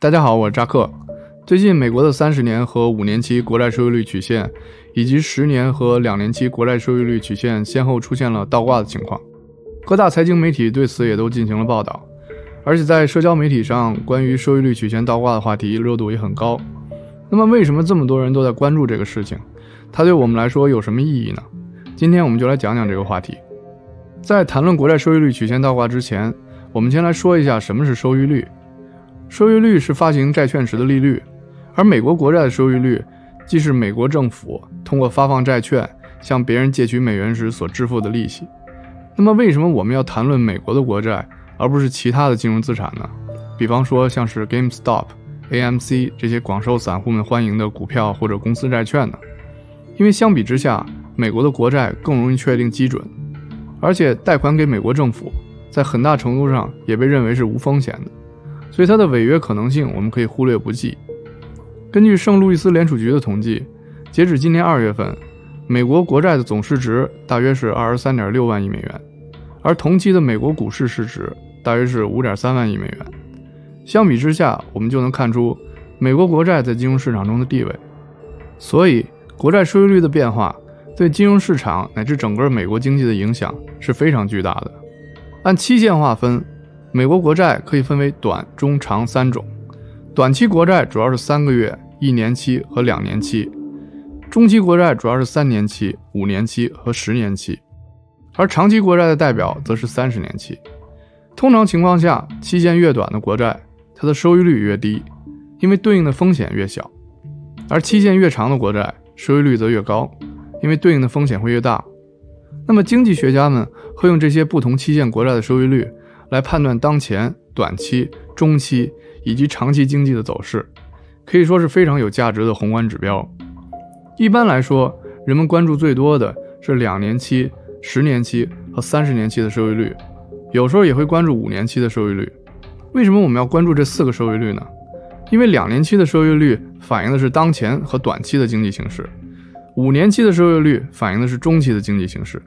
大家好，我是扎克。最近，美国的三十年和五年期国债收益率曲线，以及十年和两年期国债收益率曲线先后出现了倒挂的情况。各大财经媒体对此也都进行了报道，而且在社交媒体上，关于收益率曲线倒挂的话题热度也很高。那么，为什么这么多人都在关注这个事情？它对我们来说有什么意义呢？今天我们就来讲讲这个话题。在谈论国债收益率曲线倒挂之前，我们先来说一下什么是收益率。收益率是发行债券时的利率，而美国国债的收益率，既是美国政府通过发放债券向别人借取美元时所支付的利息。那么，为什么我们要谈论美国的国债，而不是其他的金融资产呢？比方说，像是 GameStop、AMC 这些广受散户们欢迎的股票或者公司债券呢？因为相比之下，美国的国债更容易确定基准，而且贷款给美国政府，在很大程度上也被认为是无风险的。所以它的违约可能性我们可以忽略不计。根据圣路易斯联储局的统计，截止今年二月份，美国国债的总市值大约是二十三点六万亿美元，而同期的美国股市市值大约是五点三万亿美元。相比之下，我们就能看出美国国债在金融市场中的地位。所以，国债收益率的变化对金融市场乃至整个美国经济的影响是非常巨大的。按期限划分。美国国债可以分为短、中、长三种。短期国债主要是三个月、一年期和两年期；中期国债主要是三年期、五年期和十年期；而长期国债的代表则是三十年期。通常情况下，期限越短的国债，它的收益率越低，因为对应的风险越小；而期限越长的国债，收益率则越高，因为对应的风险会越大。那么，经济学家们会用这些不同期限国债的收益率。来判断当前短期、中期以及长期经济的走势，可以说是非常有价值的宏观指标。一般来说，人们关注最多的是两年期、十年期和三十年期的收益率，有时候也会关注五年期的收益率。为什么我们要关注这四个收益率呢？因为两年期的收益率反映的是当前和短期的经济形势，五年期的收益率反映的是中期的经济形势，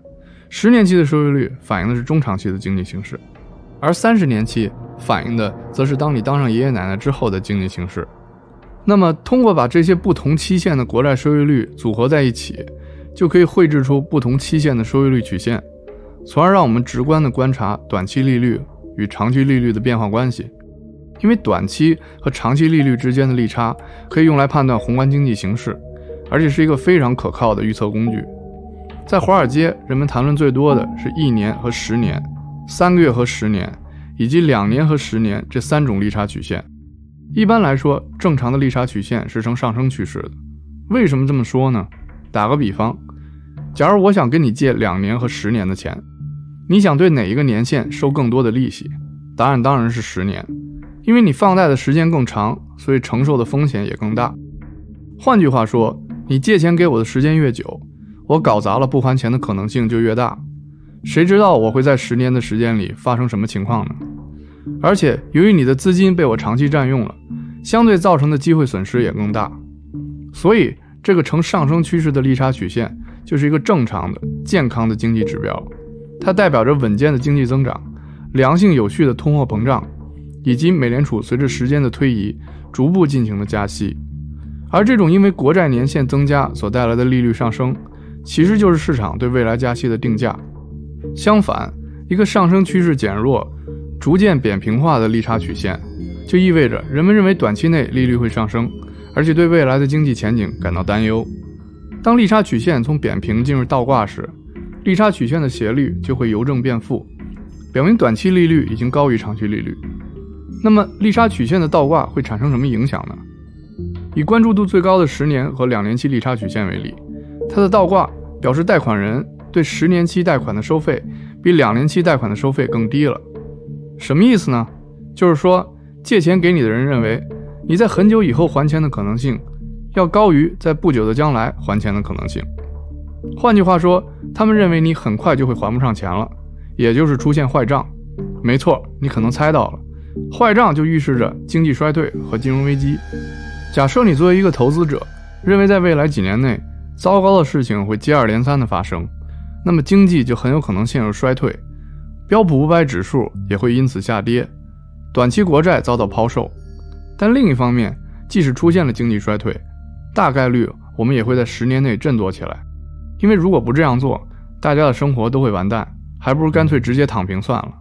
十年期的收益率反映的是中长期的经济形势。而三十年期反映的，则是当你当上爷爷奶奶之后的经济形势。那么，通过把这些不同期限的国债收益率组合在一起，就可以绘制出不同期限的收益率曲线，从而让我们直观地观察短期利率与长期利率的变化关系。因为短期和长期利率之间的利差可以用来判断宏观经济形势，而且是一个非常可靠的预测工具。在华尔街，人们谈论最多的是一年和十年。三个月和十年，以及两年和十年这三种利差曲线，一般来说，正常的利差曲线是呈上升趋势的。为什么这么说呢？打个比方，假如我想跟你借两年和十年的钱，你想对哪一个年限收更多的利息？答案当然是十年，因为你放贷的时间更长，所以承受的风险也更大。换句话说，你借钱给我的时间越久，我搞砸了不还钱的可能性就越大。谁知道我会在十年的时间里发生什么情况呢？而且由于你的资金被我长期占用了，相对造成的机会损失也更大。所以，这个呈上升趋势的利差曲线就是一个正常的、健康的经济指标，它代表着稳健的经济增长、良性有序的通货膨胀，以及美联储随着时间的推移逐步进行的加息。而这种因为国债年限增加所带来的利率上升，其实就是市场对未来加息的定价。相反，一个上升趋势减弱、逐渐扁平化的利差曲线，就意味着人们认为短期内利率会上升，而且对未来的经济前景感到担忧。当利差曲线从扁平进入倒挂时，利差曲线的斜率就会由正变负，表明短期利率已经高于长期利率。那么，利差曲线的倒挂会产生什么影响呢？以关注度最高的十年和两年期利差曲线为例，它的倒挂表示贷款人。对十年期贷款的收费比两年期贷款的收费更低了，什么意思呢？就是说借钱给你的人认为你在很久以后还钱的可能性要高于在不久的将来还钱的可能性。换句话说，他们认为你很快就会还不上钱了，也就是出现坏账。没错，你可能猜到了，坏账就预示着经济衰退和金融危机。假设你作为一个投资者，认为在未来几年内糟糕的事情会接二连三的发生。那么经济就很有可能陷入衰退，标普五百指数也会因此下跌，短期国债遭到抛售。但另一方面，即使出现了经济衰退，大概率我们也会在十年内振作起来。因为如果不这样做，大家的生活都会完蛋，还不如干脆直接躺平算了。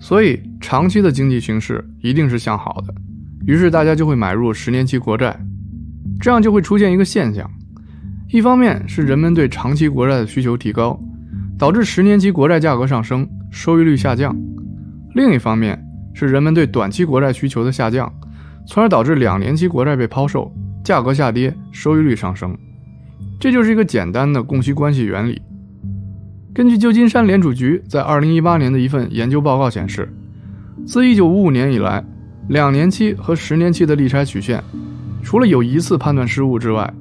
所以，长期的经济形势一定是向好的，于是大家就会买入十年期国债，这样就会出现一个现象：一方面是人们对长期国债的需求提高，导致十年期国债价格上升，收益率下降；另一方面是人们对短期国债需求的下降，从而导致两年期国债被抛售，价格下跌，收益率上升。这就是一个简单的供需关系原理。根据旧金山联储局在2018年的一份研究报告显示，自1955年以来，两年期和十年期的利差曲线，除了有一次判断失误之外，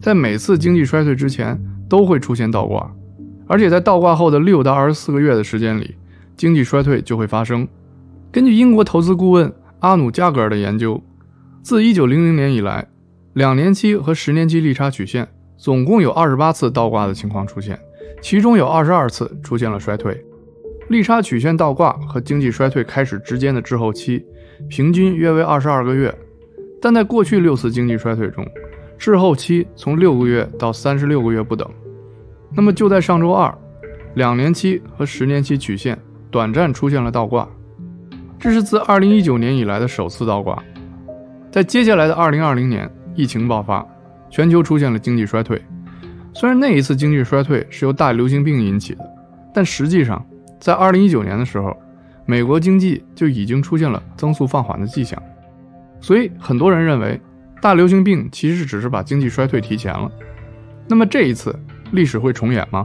在每次经济衰退之前都会出现倒挂，而且在倒挂后的六到二十四个月的时间里，经济衰退就会发生。根据英国投资顾问阿努加格尔的研究，自1900年以来，两年期和十年期利差曲线总共有28次倒挂的情况出现。其中有二十二次出现了衰退，利差曲线倒挂和经济衰退开始之间的滞后期平均约为二十二个月，但在过去六次经济衰退中，滞后期从六个月到三十六个月不等。那么就在上周二，两年期和十年期曲线短暂出现了倒挂，这是自二零一九年以来的首次倒挂。在接下来的二零二零年，疫情爆发，全球出现了经济衰退。虽然那一次经济衰退是由大流行病引起的，但实际上，在2019年的时候，美国经济就已经出现了增速放缓的迹象。所以，很多人认为大流行病其实只是把经济衰退提前了。那么这一次历史会重演吗？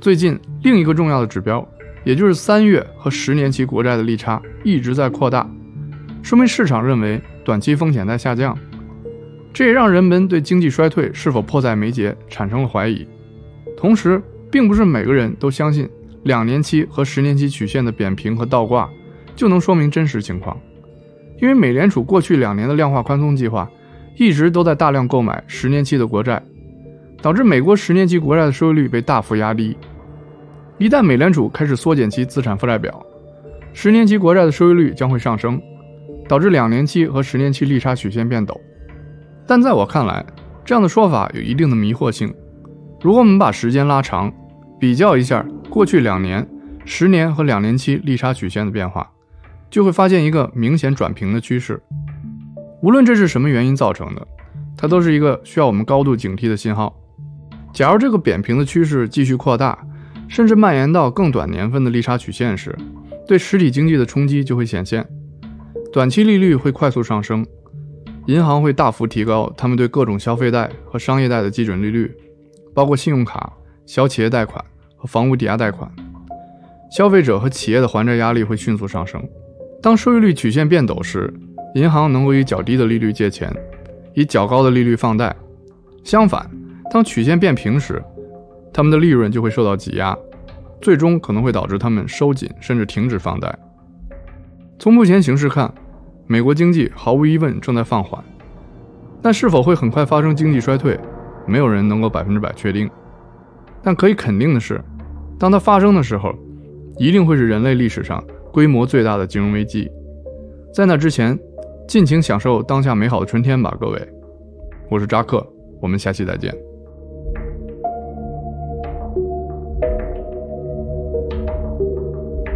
最近另一个重要的指标，也就是三月和十年期国债的利差一直在扩大，说明市场认为短期风险在下降。这也让人们对经济衰退是否迫在眉睫产生了怀疑。同时，并不是每个人都相信两年期和十年期曲线的扁平和倒挂就能说明真实情况，因为美联储过去两年的量化宽松计划一直都在大量购买十年期的国债，导致美国十年期国债的收益率被大幅压低。一旦美联储开始缩减其资产负债表，十年期国债的收益率将会上升，导致两年期和十年期利差曲线变陡。但在我看来，这样的说法有一定的迷惑性。如果我们把时间拉长，比较一下过去两年、十年和两年期利差曲线的变化，就会发现一个明显转平的趋势。无论这是什么原因造成的，它都是一个需要我们高度警惕的信号。假如这个扁平的趋势继续扩大，甚至蔓延到更短年份的利差曲线时，对实体经济的冲击就会显现，短期利率会快速上升。银行会大幅提高他们对各种消费贷和商业贷的基准利率，包括信用卡、小企业贷款和房屋抵押贷款。消费者和企业的还债压力会迅速上升。当收益率曲线变陡时，银行能够以较低的利率借钱，以较高的利率放贷。相反，当曲线变平时，他们的利润就会受到挤压，最终可能会导致他们收紧甚至停止放贷。从目前形势看，美国经济毫无疑问正在放缓，但是否会很快发生经济衰退，没有人能够百分之百确定。但可以肯定的是，当它发生的时候，一定会是人类历史上规模最大的金融危机。在那之前，尽情享受当下美好的春天吧，各位。我是扎克，我们下期再见。